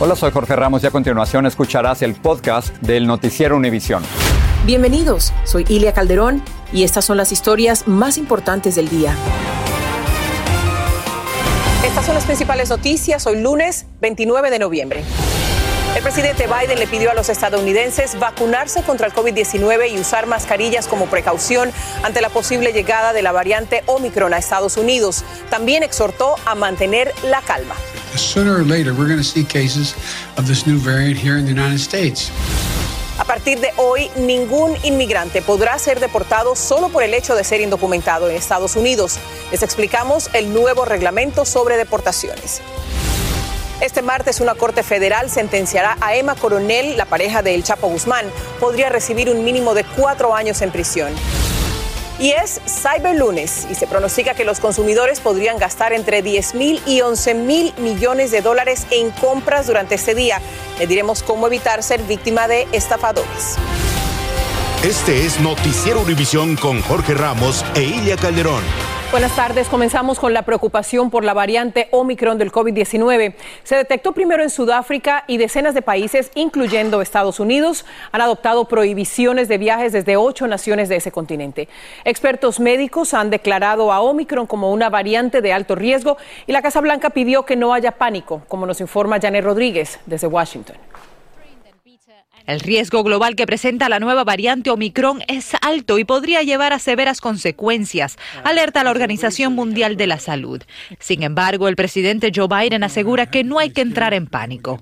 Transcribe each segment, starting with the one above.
Hola, soy Jorge Ramos y a continuación escucharás el podcast del Noticiero Univisión. Bienvenidos, soy Ilia Calderón y estas son las historias más importantes del día. Estas son las principales noticias hoy lunes 29 de noviembre. El presidente Biden le pidió a los estadounidenses vacunarse contra el COVID-19 y usar mascarillas como precaución ante la posible llegada de la variante Omicron a Estados Unidos. También exhortó a mantener la calma. Sooner or later, we're going to see cases of this new variant here in the United States. A partir de hoy, ningún inmigrante podrá ser deportado solo por el hecho de ser indocumentado en Estados Unidos. Les explicamos el nuevo reglamento sobre deportaciones. Este martes una corte federal sentenciará a Emma Coronel, la pareja de El Chapo Guzmán. Podría recibir un mínimo de cuatro años en prisión. Y es Cyber Lunes y se pronostica que los consumidores podrían gastar entre 10 mil y 11 mil millones de dólares en compras durante este día. Le diremos cómo evitar ser víctima de estafadores. Este es Noticiero Univisión con Jorge Ramos e Ilia Calderón. Buenas tardes. Comenzamos con la preocupación por la variante Omicron del COVID-19. Se detectó primero en Sudáfrica y decenas de países, incluyendo Estados Unidos, han adoptado prohibiciones de viajes desde ocho naciones de ese continente. Expertos médicos han declarado a Omicron como una variante de alto riesgo y la Casa Blanca pidió que no haya pánico, como nos informa Janet Rodríguez desde Washington. El riesgo global que presenta la nueva variante Omicron es alto y podría llevar a severas consecuencias, alerta la Organización Mundial de la Salud. Sin embargo, el presidente Joe Biden asegura que no hay que entrar en pánico.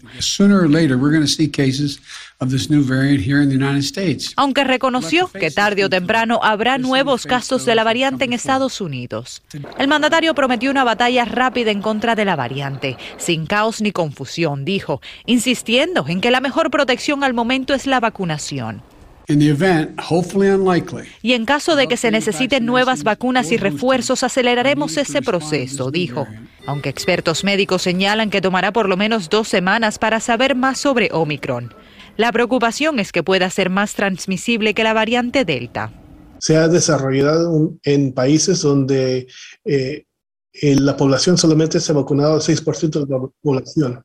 Aunque reconoció que tarde o temprano habrá nuevos casos de la variante en Estados Unidos. El mandatario prometió una batalla rápida en contra de la variante, sin caos ni confusión, dijo, insistiendo en que la mejor protección al momento es la vacunación. Y en caso de que se necesiten nuevas vacunas y refuerzos, aceleraremos ese proceso, dijo. Aunque expertos médicos señalan que tomará por lo menos dos semanas para saber más sobre Omicron. La preocupación es que pueda ser más transmisible que la variante Delta. Se ha desarrollado en países donde eh, la población solamente se ha vacunado al 6% de la población.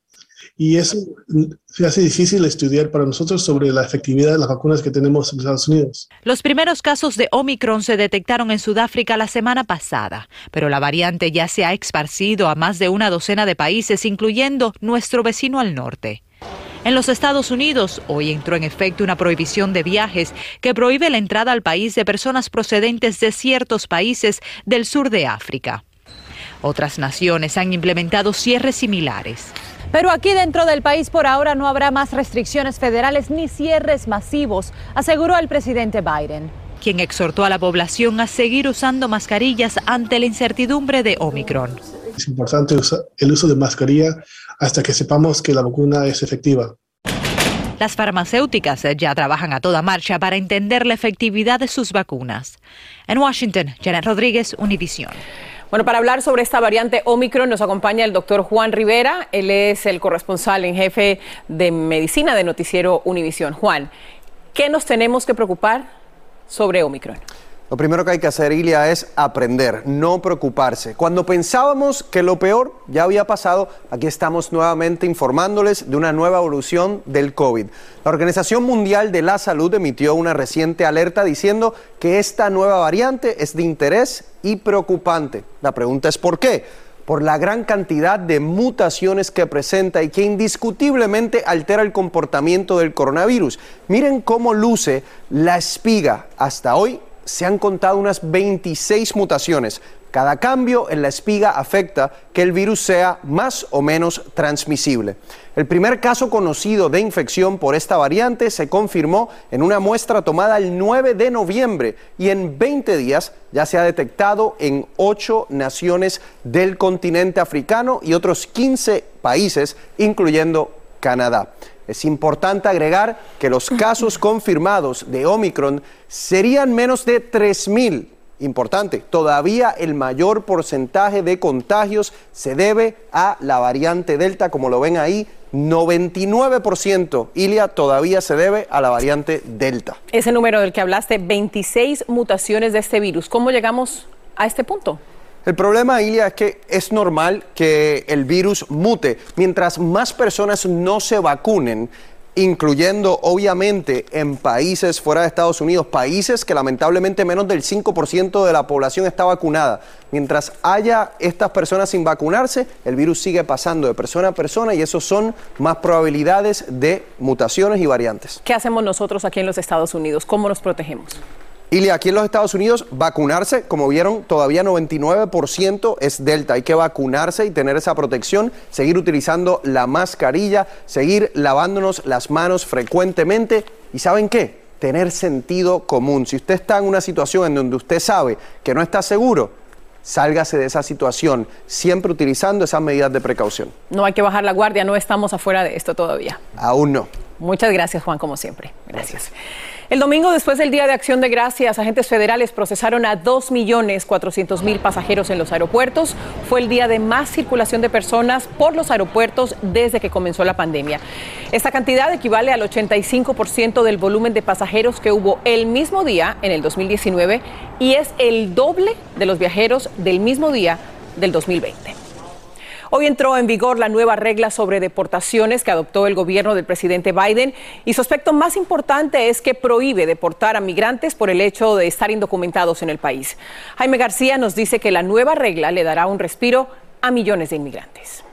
Y eso se hace difícil estudiar para nosotros sobre la efectividad de las vacunas que tenemos en Estados Unidos. Los primeros casos de Omicron se detectaron en Sudáfrica la semana pasada, pero la variante ya se ha esparcido a más de una docena de países, incluyendo nuestro vecino al norte. En los Estados Unidos, hoy entró en efecto una prohibición de viajes que prohíbe la entrada al país de personas procedentes de ciertos países del sur de África. Otras naciones han implementado cierres similares. Pero aquí dentro del país por ahora no habrá más restricciones federales ni cierres masivos, aseguró el presidente Biden quien exhortó a la población a seguir usando mascarillas ante la incertidumbre de Omicron. Es importante el uso de mascarilla hasta que sepamos que la vacuna es efectiva. Las farmacéuticas ya trabajan a toda marcha para entender la efectividad de sus vacunas. En Washington, Janet Rodríguez, Univision. Bueno, para hablar sobre esta variante Omicron nos acompaña el doctor Juan Rivera. Él es el corresponsal en jefe de medicina de Noticiero Univisión. Juan, ¿qué nos tenemos que preocupar sobre Omicron? Lo primero que hay que hacer, Ilia, es aprender, no preocuparse. Cuando pensábamos que lo peor ya había pasado, aquí estamos nuevamente informándoles de una nueva evolución del COVID. La Organización Mundial de la Salud emitió una reciente alerta diciendo que esta nueva variante es de interés y preocupante. La pregunta es ¿por qué? por la gran cantidad de mutaciones que presenta y que indiscutiblemente altera el comportamiento del coronavirus. Miren cómo luce la espiga hasta hoy se han contado unas 26 mutaciones, Cada cambio en la espiga afecta que el virus sea más o menos transmisible. El primer caso conocido de infección por esta variante se confirmó en una muestra tomada el 9 de noviembre y en 20 días ya se ha detectado en 8 naciones del continente africano y otros 15 países, incluyendo Canadá. Es importante agregar que los casos confirmados de Omicron serían menos de 3.000 Importante, todavía el mayor porcentaje de contagios se debe a la variante Delta, como lo ven ahí, 99%, Ilia, todavía se debe a la variante Delta. Ese número del que hablaste, 26 mutaciones de este virus. ¿Cómo llegamos a este punto? El problema, Ilia, es que es normal que el virus mute. Mientras más personas no se vacunen, incluyendo obviamente en países fuera de Estados Unidos, países que lamentablemente menos del 5% de la población está vacunada. Mientras haya estas personas sin vacunarse, el virus sigue pasando de persona a persona y eso son más probabilidades de mutaciones y variantes. ¿Qué hacemos nosotros aquí en los Estados Unidos? ¿Cómo nos protegemos? Y aquí en los Estados Unidos, vacunarse, como vieron, todavía 99% es Delta. Hay que vacunarse y tener esa protección, seguir utilizando la mascarilla, seguir lavándonos las manos frecuentemente. ¿Y saben qué? Tener sentido común. Si usted está en una situación en donde usted sabe que no está seguro, sálgase de esa situación, siempre utilizando esas medidas de precaución. No hay que bajar la guardia, no estamos afuera de esto todavía. Aún no. Muchas gracias, Juan, como siempre. gracias. El domingo, después del Día de Acción de Gracias, agentes federales procesaron a 2.400.000 pasajeros en los aeropuertos. Fue el día de más circulación de personas por los aeropuertos desde que comenzó la pandemia. Esta cantidad equivale al 85% del volumen de pasajeros que hubo el mismo día en el 2019 y es el doble de los viajeros del mismo día del 2020. Hoy entró en vigor la nueva regla sobre deportaciones que adoptó el gobierno del presidente Biden y su aspecto más importante es que prohíbe deportar a migrantes por el hecho de estar indocumentados en el país. Jaime García nos dice que la nueva regla le dará un respiro a millones de inmigrantes.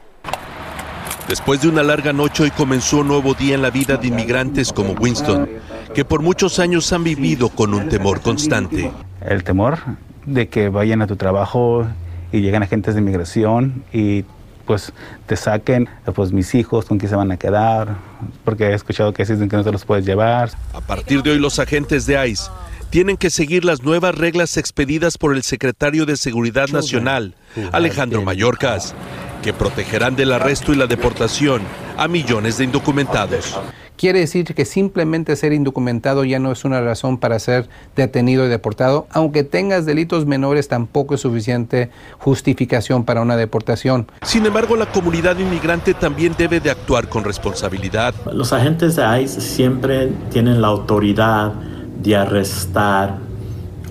Después de una larga noche, hoy comenzó un nuevo día en la vida de inmigrantes como Winston, que por muchos años han vivido con un temor constante. El temor de que vayan a tu trabajo y lleguen agentes de inmigración y pues te saquen, pues mis hijos, con quién se van a quedar, porque he escuchado que dicen que no te los puedes llevar. A partir de hoy los agentes de ICE tienen que seguir las nuevas reglas expedidas por el secretario de Seguridad Nacional, Alejandro Mayorkas, que protegerán del arresto y la deportación a millones de indocumentados. Quiere decir que simplemente ser indocumentado ya no es una razón para ser detenido y deportado. Aunque tengas delitos menores, tampoco es suficiente justificación para una deportación. Sin embargo, la comunidad inmigrante también debe de actuar con responsabilidad. Los agentes de ICE siempre tienen la autoridad de arrestar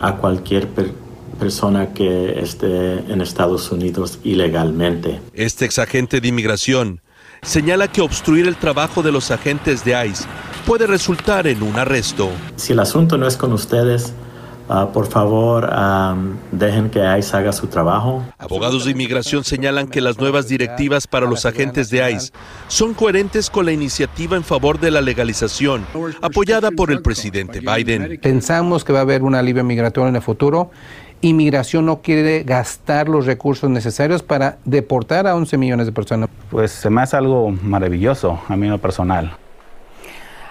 a cualquier persona que esté en Estados Unidos ilegalmente. Este exagente de inmigración señala que obstruir el trabajo de los agentes de ICE puede resultar en un arresto. Si el asunto no es con ustedes, ah, por favor, dejen que ICE haga su trabajo. Abogados de inmigración señalan que las nuevas directivas para los agentes de ICE son coherentes con la iniciativa en favor de la legalización apoyada por el presidente Biden. Pensamos que va a haber un alivio migratorio en el futuro inmigración no quiere gastar los recursos necesarios para deportar a 11 millones de personas. Pues se me hace algo maravilloso a mí en lo personal.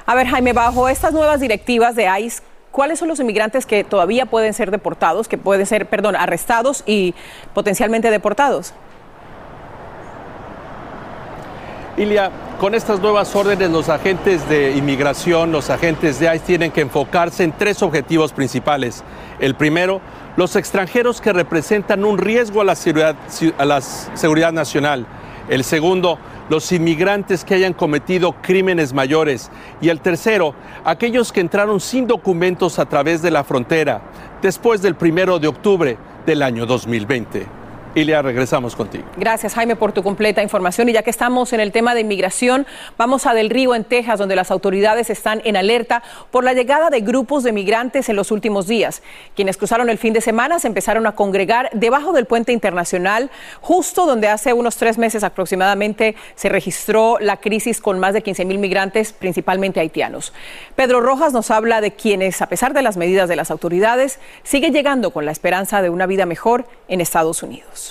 A ver, Jaime, bajo estas nuevas directivas de ICE, ¿cuáles son los inmigrantes que todavía pueden ser deportados, que pueden ser, perdón, arrestados y potencialmente deportados? Ilia, con estas nuevas órdenes, los agentes de inmigración, los agentes de ICE tienen que enfocarse en tres objetivos principales. El primero, los extranjeros que representan un riesgo a la seguridad, nacional. El segundo, los inmigrantes que hayan cometido crímenes mayores. Y el tercero, aquellos que entraron sin documentos a través de la frontera después del primero de octubre del año 2020. Ilia, regresamos contigo. Gracias, Jaime, por tu completa información. Y ya que estamos en el tema de inmigración, vamos a Del Río, en Texas, donde las autoridades están en alerta por la llegada de grupos de migrantes en los últimos días. Quienes cruzaron el fin de semana se empezaron a congregar debajo del puente internacional, justo donde hace unos tres meses aproximadamente se registró la crisis con más de 15 mil migrantes, principalmente haitianos. Pedro Rojas nos habla de quienes, a pesar de las medidas de las autoridades, siguen llegando con la esperanza de una vida mejor en Estados Unidos.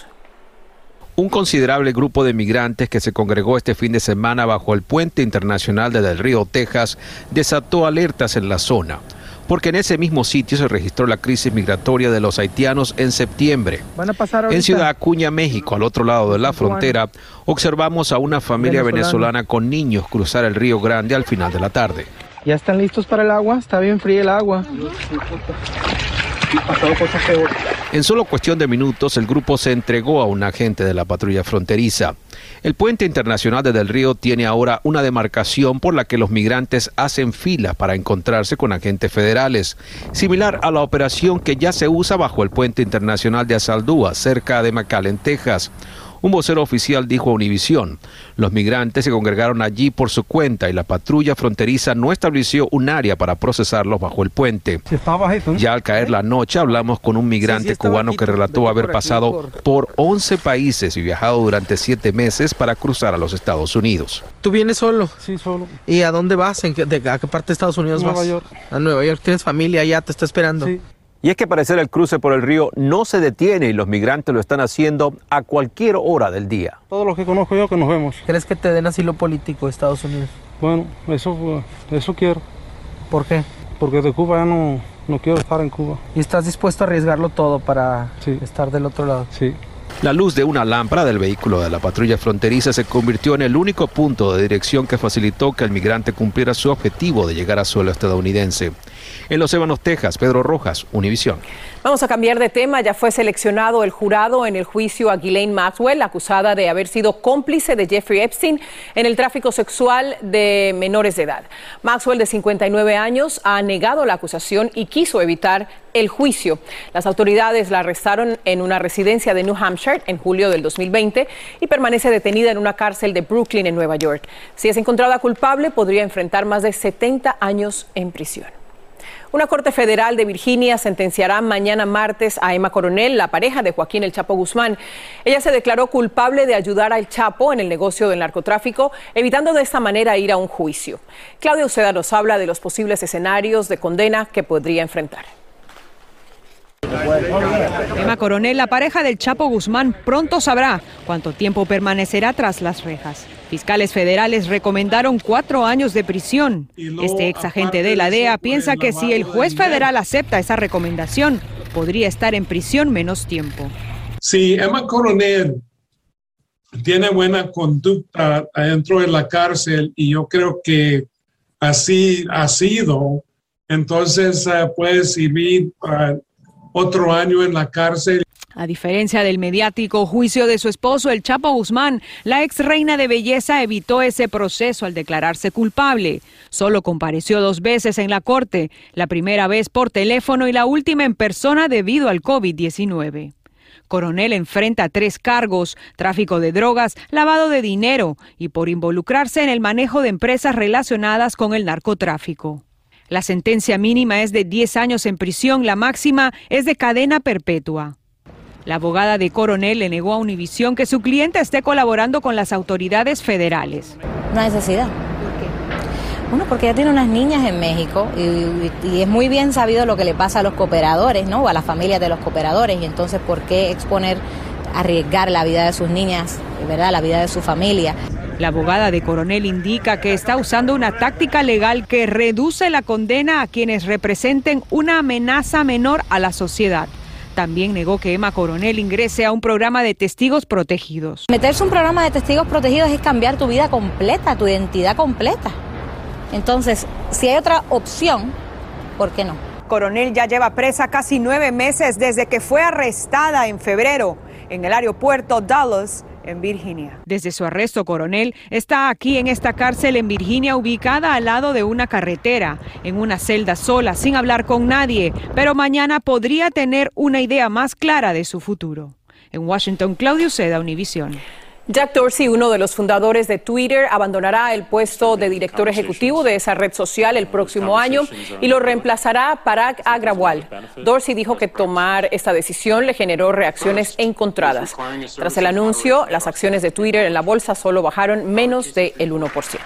Un considerable grupo de migrantes que se congregó este fin de semana bajo el puente internacional de Del Río, Texas, desató alertas en la zona, porque en ese mismo sitio se registró la crisis migratoria de los haitianos en septiembre. en Ciudad Acuña, México, al otro lado de la frontera, observamos a una familia venezolana con niños cruzar el Río Grande al final de la tarde. ¿Ya están listos para el agua? Está bien fría el agua. En solo cuestión de minutos, el grupo se entregó a un agente de la patrulla fronteriza. El puente internacional de Del Río tiene ahora una demarcación por la que los migrantes hacen fila para encontrarse con agentes federales, similar a la operación que ya se usa bajo el puente internacional de Asaldúa, cerca de McAllen, Texas. Un vocero oficial dijo a Univisión, los migrantes se congregaron allí por su cuenta y la patrulla fronteriza no estableció un área para procesarlos bajo el puente. Ya al caer la noche hablamos con un migrante cubano que relató haber pasado por 11 países y viajado durante 7 meses para cruzar a los Estados Unidos. ¿Tú vienes solo? Sí, solo. ¿Y a dónde vas? ¿En qué, ¿A qué parte de Estados Unidos vas? Nueva York. A Nueva York. ¿Tienes familia allá? ¿Te está esperando? Sí. Y es que parecer el cruce por el río no se detiene y los migrantes lo están haciendo a cualquier hora del día. Todos los que conozco yo que nos vemos. ¿Crees que te den asilo político de Estados Unidos? Bueno, eso, eso quiero. ¿Por qué? Porque de Cuba ya no, no quiero estar en Cuba. ¿Y estás dispuesto a arriesgarlo todo para Sí. estar del otro lado? Sí. La luz de una lámpara del vehículo de la patrulla fronteriza se convirtió en el único punto de dirección que facilitó que el migrante cumpliera su objetivo de llegar a suelo estadounidense. En Los Ébanos, Texas, Pedro Rojas, Univisión. Vamos a cambiar de tema. Ya fue seleccionado el jurado en el juicio a Ghislaine Maxwell, acusada de haber sido cómplice de Jeffrey Epstein en el tráfico sexual de menores de edad. Maxwell, de 59 años, ha negado la acusación y quiso evitar el juicio. Las autoridades la arrestaron en una residencia de New Hampshire en julio del 2020 y permanece detenida en una cárcel de Brooklyn, en Nueva York. Si es encontrada culpable, podría enfrentar más de 70 años en prisión. Una corte federal de Virginia sentenciará mañana martes a Emma Coronel, la pareja de Joaquín El Chapo Guzmán. Ella se declaró culpable de ayudar al Chapo en el negocio del narcotráfico, evitando de esta manera ir a un juicio. Claudia Uceda nos habla de los posibles escenarios de condena que podría enfrentar. Emma Coronel, la pareja del Chapo Guzmán, pronto sabrá cuánto tiempo permanecerá tras las rejas. Fiscales federales recomendaron cuatro años de prisión. Este ex agente de la DEA piensa que si el juez federal acepta esa recomendación, podría estar en prisión menos tiempo. Si Emma Coronel tiene buena conducta adentro de la cárcel y yo creo que así ha sido, entonces eh, puede servir eh, otro año en la cárcel. A diferencia del mediático juicio de su esposo, el Chapo Guzmán, la ex reina de belleza evitó ese proceso al declararse culpable. Solo compareció dos veces en la corte, la primera vez por teléfono y la última en persona debido al COVID-19. Coronel enfrenta tres cargos, tráfico de drogas, lavado de dinero y por involucrarse en el manejo de empresas relacionadas con el narcotráfico. La sentencia mínima es de 10 años en prisión, la máxima es de cadena perpetua. La abogada de Coronel le negó a Univisión que su cliente esté colaborando con las autoridades federales. No necesidad. Bueno, porque ella tiene unas niñas en México y- y es muy bien sabido lo que le pasa a los cooperadores, ¿no? O a las familias de los cooperadores. Y entonces, ¿por qué exponer, arriesgar la vida de sus niñas, ¿verdad? La vida de su familia. La abogada de Coronel indica que está usando una táctica legal que reduce la condena a quienes representen una amenaza menor a la sociedad. También negó que Emma Coronel ingrese a un programa de testigos protegidos. Meterse a un programa de testigos protegidos es cambiar tu vida completa, tu identidad completa. Entonces, si hay otra opción, ¿por qué no? Coronel ya lleva presa casi nueve meses desde que fue arrestada en febrero en el aeropuerto Dallas, en Virginia. Desde su arresto, Coronel está aquí en esta cárcel en Virginia, ubicada al lado de una carretera, en una celda sola, sin hablar con nadie, pero mañana podría tener una idea más clara de su futuro. En Washington, Claudio Seda, Univisión. Jack Dorsey, uno de los fundadores de Twitter, abandonará el puesto de director ejecutivo de esa red social el próximo año y lo reemplazará Parag Agrawal. Dorsey dijo que tomar esta decisión le generó reacciones encontradas. Tras el anuncio, las acciones de Twitter en la bolsa solo bajaron menos del 1%.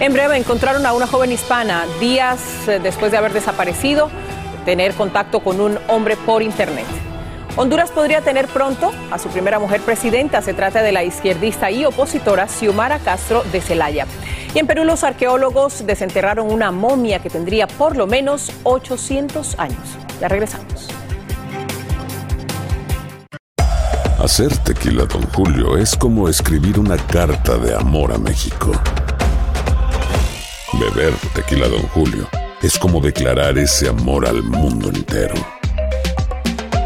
En breve encontraron a una joven hispana días eh, después de haber desaparecido, tener contacto con un hombre por internet. Honduras podría tener pronto a su primera mujer presidenta. Se trata de la izquierdista y opositora Xiomara Castro de Celaya. Y en Perú los arqueólogos desenterraron una momia que tendría por lo menos 800 años. Ya regresamos. Hacer tequila, don Julio, es como escribir una carta de amor a México. Beber tequila, don Julio, es como declarar ese amor al mundo entero.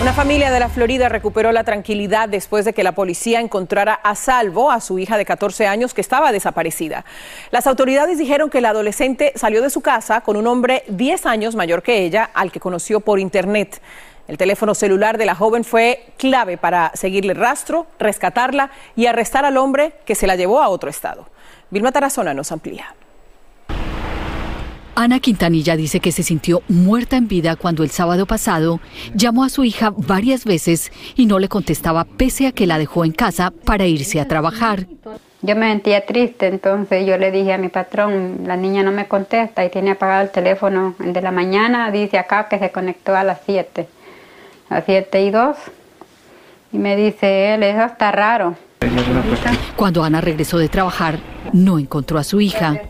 Una familia de la Florida recuperó la tranquilidad después de que la policía encontrara a salvo a su hija de 14 años que estaba desaparecida. Las autoridades dijeron que la adolescente salió de su casa con un hombre 10 años mayor que ella, al que conoció por internet. El teléfono celular de la joven fue clave para seguirle rastro, rescatarla y arrestar al hombre que se la llevó a otro estado. Vilma Tarazona nos amplía. Ana Quintanilla dice que se sintió muerta en vida cuando el sábado pasado llamó a su hija varias veces y no le contestaba pese a que la dejó en casa para irse a trabajar. Yo me sentía triste, entonces yo le dije a mi patrón, la niña no me contesta y tiene apagado el teléfono. El de la mañana dice acá que se conectó a las 7, a las 7 y 2. Y me dice él, eso está raro. Cuando Ana regresó de trabajar, no encontró a su hija.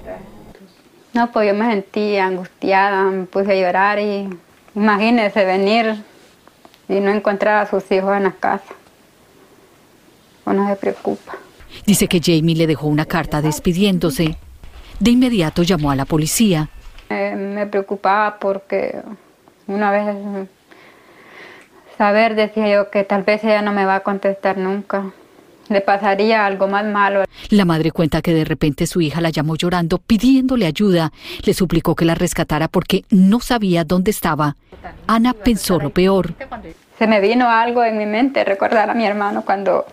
No, pues yo me sentí angustiada, me puse a llorar y imagínese venir y no encontrar a sus hijos en la casa. Uno se preocupa. Dice que Jamie le dejó una carta despidiéndose. De inmediato llamó a la policía. Eh, me preocupaba porque una vez saber, decía yo, que tal vez ella no me va a contestar nunca. Le pasaría algo más malo. La madre cuenta que de repente su hija la llamó llorando, pidiéndole ayuda. Le suplicó que la rescatara porque no sabía dónde estaba. Ana pensó lo peor. Se me vino algo en mi mente, recordar a mi hermano cuando,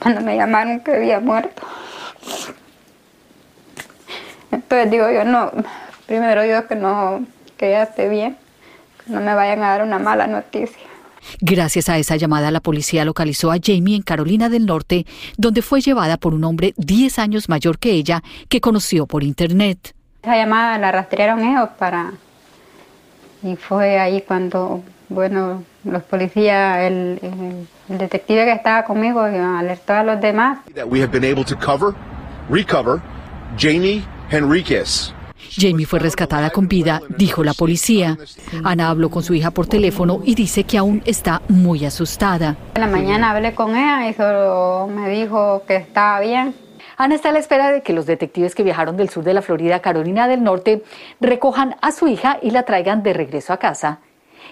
cuando me llamaron que había muerto. Entonces digo yo, no, primero yo que no, que ella esté bien, que no me vayan a dar una mala noticia. Gracias a esa llamada, la policía localizó a Jamie en Carolina del Norte, donde fue llevada por un hombre 10 años mayor que ella, que conoció por internet. Esa llamada la rastrearon ellos para... Y fue ahí cuando, bueno, los policías, el, el, el detective que estaba conmigo alertó a los demás. That we have been able to cover, recover Jamie Henriquez. Jamie fue rescatada con vida, dijo la policía. Ana habló con su hija por teléfono y dice que aún está muy asustada. En la mañana hablé con ella y solo me dijo que estaba bien. Ana está a la espera de que los detectives que viajaron del sur de la Florida a Carolina del Norte recojan a su hija y la traigan de regreso a casa.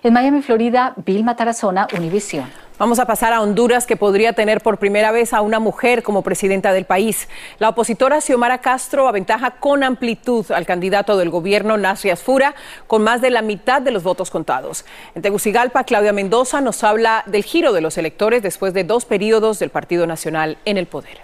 En Miami, Florida, Vilma Tarazona, Univisión. Vamos a pasar a Honduras, que podría tener por primera vez a una mujer como presidenta del país. La opositora Xiomara Castro aventaja con amplitud al candidato del gobierno, Nasri Asfura, con más de la mitad de los votos contados. En Tegucigalpa, Claudia Mendoza nos habla del giro de los electores después de dos periodos del Partido Nacional en el poder.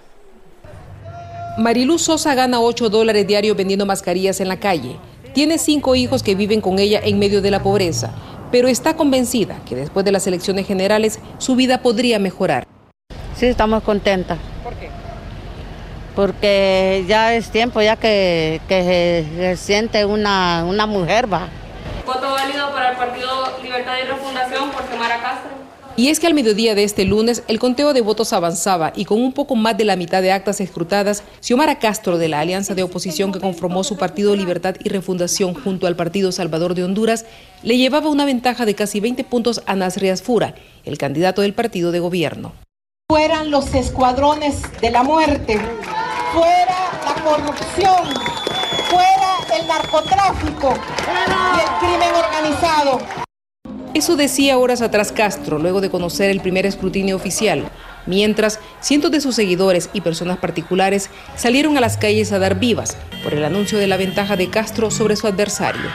Mariluz Sosa gana 8 dólares diarios vendiendo mascarillas en la calle. Tiene cinco hijos que viven con ella en medio de la pobreza pero está convencida que después de las elecciones generales su vida podría mejorar. Sí, estamos contentas. ¿Por qué? Porque ya es tiempo ya que, que se, se, siente una, una mujer, va. ¿Voto válido para el Partido Libertad y Refundación por Xiomara Castro? Y es que al mediodía de este lunes el conteo de votos avanzaba y con un poco más de la mitad de actas escrutadas, Xiomara Castro de la alianza de oposición que conformó su partido Libertad y Refundación junto al Partido Salvador de Honduras, le llevaba una ventaja de casi 20 puntos a Nasrias Fura, el candidato del partido de gobierno. Fueran los escuadrones de la muerte, fuera la corrupción, fuera el narcotráfico y el crimen organizado. Eso decía horas atrás Castro, luego de conocer el primer escrutinio oficial, mientras cientos de sus seguidores y personas particulares salieron a las calles a dar vivas por el anuncio de la ventaja de Castro sobre su adversario.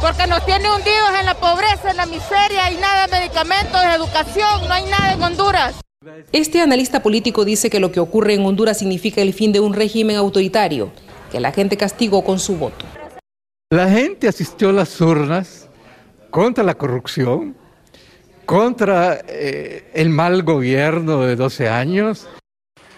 Porque nos tiene hundidos en la pobreza, en la miseria, hay nada de medicamentos, de educación, no hay nada en Honduras. Este analista político dice que lo que ocurre en Honduras significa el fin de un régimen autoritario, que la gente castigó con su voto. La gente asistió a las urnas contra la corrupción, contra eh, el mal gobierno de 12 años.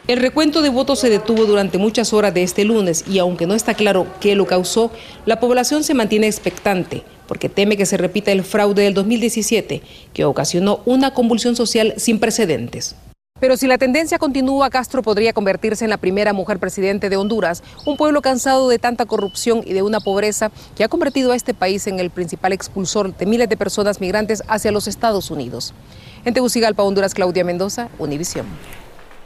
El recuento de votos se detuvo durante muchas horas de este lunes y aunque no está claro qué lo causó, la población se mantiene expectante porque teme que se repita el fraude del 2017 que ocasionó una convulsión social sin precedentes. Pero si la tendencia continúa, Castro podría convertirse en la primera mujer presidente de Honduras, un pueblo cansado de tanta corrupción y de una pobreza que ha convertido a este país en el principal expulsor de miles de personas migrantes hacia los Estados Unidos. En Tegucigalpa, Honduras, Claudia Mendoza, Univisión.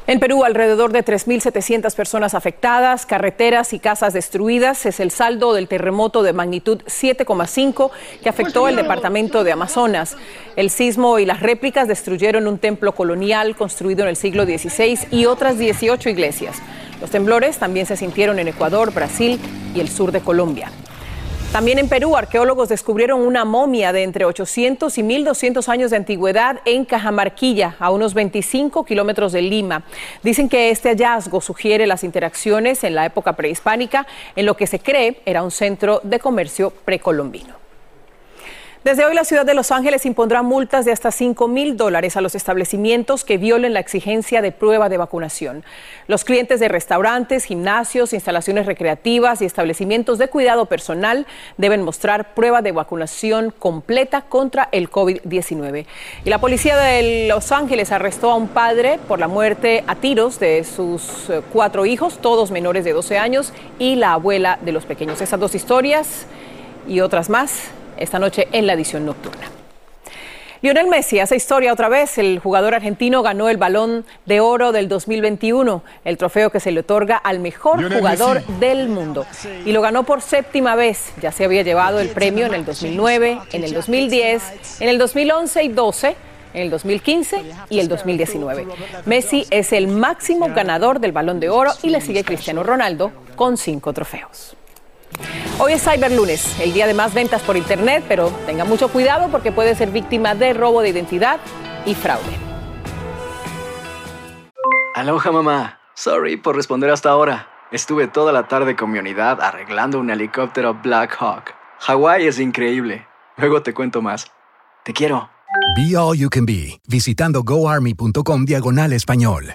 En Perú, alrededor de 3.700 personas afectadas, carreteras y casas destruidas. Es el saldo del terremoto de magnitud 7,5 que afectó el departamento de Amazonas. El sismo y las réplicas destruyeron un templo colonial construido en el siglo XVI y otras 18 iglesias. Los temblores también se sintieron en Ecuador, Brasil y el sur de Colombia. También en Perú, arqueólogos descubrieron una momia de entre 800 y 1200 años de antigüedad en Cajamarquilla, a unos 25 kilómetros de Lima. Dicen que este hallazgo sugiere las interacciones en la época prehispánica, en lo que se cree era un centro de comercio precolombino. Desde hoy la ciudad de Los Ángeles impondrá multas de hasta 5 mil dólares a los establecimientos que violen la exigencia de prueba de vacunación. Los clientes de restaurantes, gimnasios, instalaciones recreativas y establecimientos de cuidado personal deben mostrar prueba de vacunación completa contra el COVID-19. Y la policía de Los Ángeles arrestó a un padre por la muerte a tiros de sus eh, cuatro hijos, todos menores de 12 años, y la abuela de los pequeños. Esas dos historias y otras más esta noche en la edición nocturna. Lionel Messi hace historia otra vez. El jugador argentino ganó el balón de oro del 2021, el trofeo que se le otorga al mejor Lionel jugador Messi. del mundo. Y lo ganó por séptima vez. Ya se había llevado el premio en el 2009, en el 2010, en el 2011 y 12 en el 2015 y el 2019. Messi es el máximo ganador del balón de oro y le sigue Cristiano Ronaldo con cinco trofeos. Hoy es Cyber Lunes, el día de más ventas por Internet, pero tenga mucho cuidado porque puede ser víctima de robo de identidad y fraude. Aloha mamá. Sorry por responder hasta ahora. Estuve toda la tarde con mi unidad arreglando un helicóptero Black Hawk. Hawái es increíble. Luego te cuento más. Te quiero. Be All You Can Be, visitando goarmy.com diagonal español.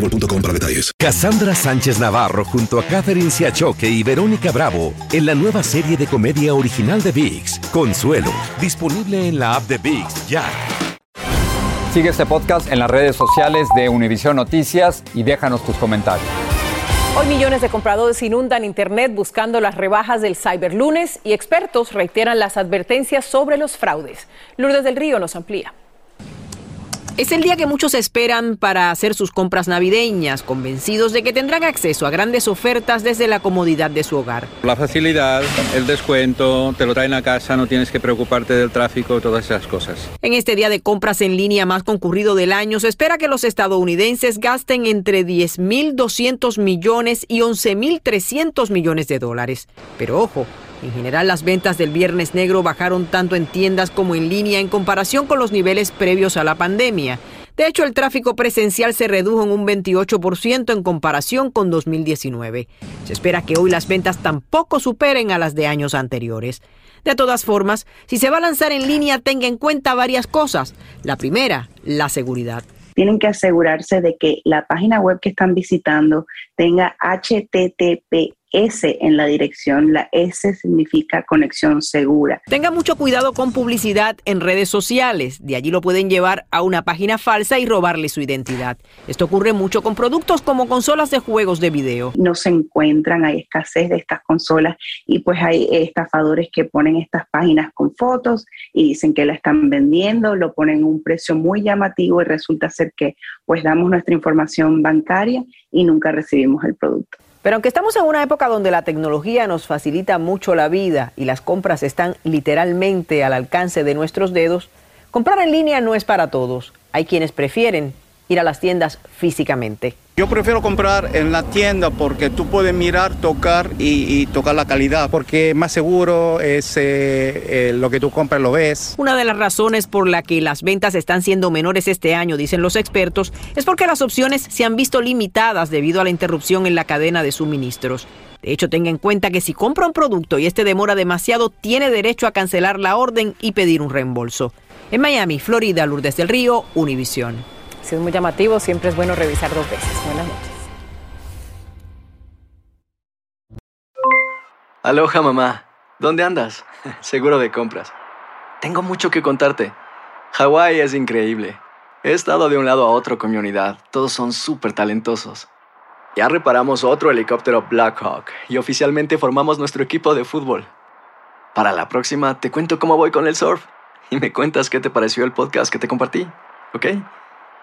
boostmobile.com para detalles. Cassandra Sánchez Navarro junto a Catherine Siachoque y Verónica Bravo en la nueva serie de comedia original de VIX, Consuelo, disponible en la app de VIX ya. Sigue este podcast en las redes sociales de Univision Noticias y déjanos tus comentarios. Hoy millones de compradores inundan Internet buscando las rebajas del Cyberlunes y expertos reiteran las advertencias sobre los fraudes. Lourdes del Río nos amplía. Es el día que muchos esperan para hacer sus compras navideñas, convencidos de que tendrán acceso a grandes ofertas desde la comodidad de su hogar. La facilidad, el descuento, te lo traen a casa, no tienes que preocuparte del tráfico, todas esas cosas. En este día de compras en línea más concurrido del año, se espera que los estadounidenses gasten entre 10.200 millones y 11.300 millones de dólares. Pero ojo, en general, las ventas del Viernes Negro bajaron tanto en tiendas como en línea en comparación con los niveles previos a la pandemia. De hecho, el tráfico presencial se redujo en un 28% en comparación con 2019. Se espera que hoy las ventas tampoco superen a las de años anteriores. De todas formas, si se va a lanzar en línea, tenga en cuenta varias cosas. La primera, la seguridad tienen que asegurarse de que la página web que están visitando tenga HTTP S en la dirección. La S significa conexión segura. Tenga mucho cuidado con publicidad en redes sociales. De allí lo pueden llevar a una página falsa y robarle su identidad. Esto ocurre mucho con productos como consolas de juegos de video. No se encuentran, hay escasez de estas consolas y pues hay estafadores que ponen estas páginas con fotos y dicen que la están vendiendo, lo ponen a un precio muy llamativo y resulta ser que pues damos nuestra información bancaria y nunca recibimos el producto. Pero aunque estamos en una época donde la tecnología nos facilita mucho la vida y las compras están literalmente al alcance de nuestros dedos, comprar en línea no es para todos. Hay quienes prefieren ir a las tiendas físicamente. Yo prefiero comprar en la tienda porque tú puedes mirar, tocar y, tocar la calidad, porque más seguro es eh, eh, lo que tú compras, lo ves. Una de las razones por la que las ventas están siendo menores este año, dicen los expertos, es porque las opciones se han visto limitadas debido a la interrupción en la cadena de suministros. De hecho, tenga en cuenta que si compra un producto y este demora demasiado, tiene derecho a cancelar la orden y pedir un reembolso. En Miami, Florida, Lourdes del Río, Univisión. Si es muy llamativo, siempre es bueno revisar dos veces. Buenas noches. Aloha mamá, ¿dónde andas? Seguro de compras. Tengo mucho que contarte. Hawái es increíble. He estado de un lado a otro con mi unidad. Todos son súper talentosos. Ya reparamos otro helicóptero Blackhawk y oficialmente formamos nuestro equipo de fútbol. Para la próxima te cuento cómo voy con el surf y me cuentas qué te pareció el podcast que te compartí, ¿ok?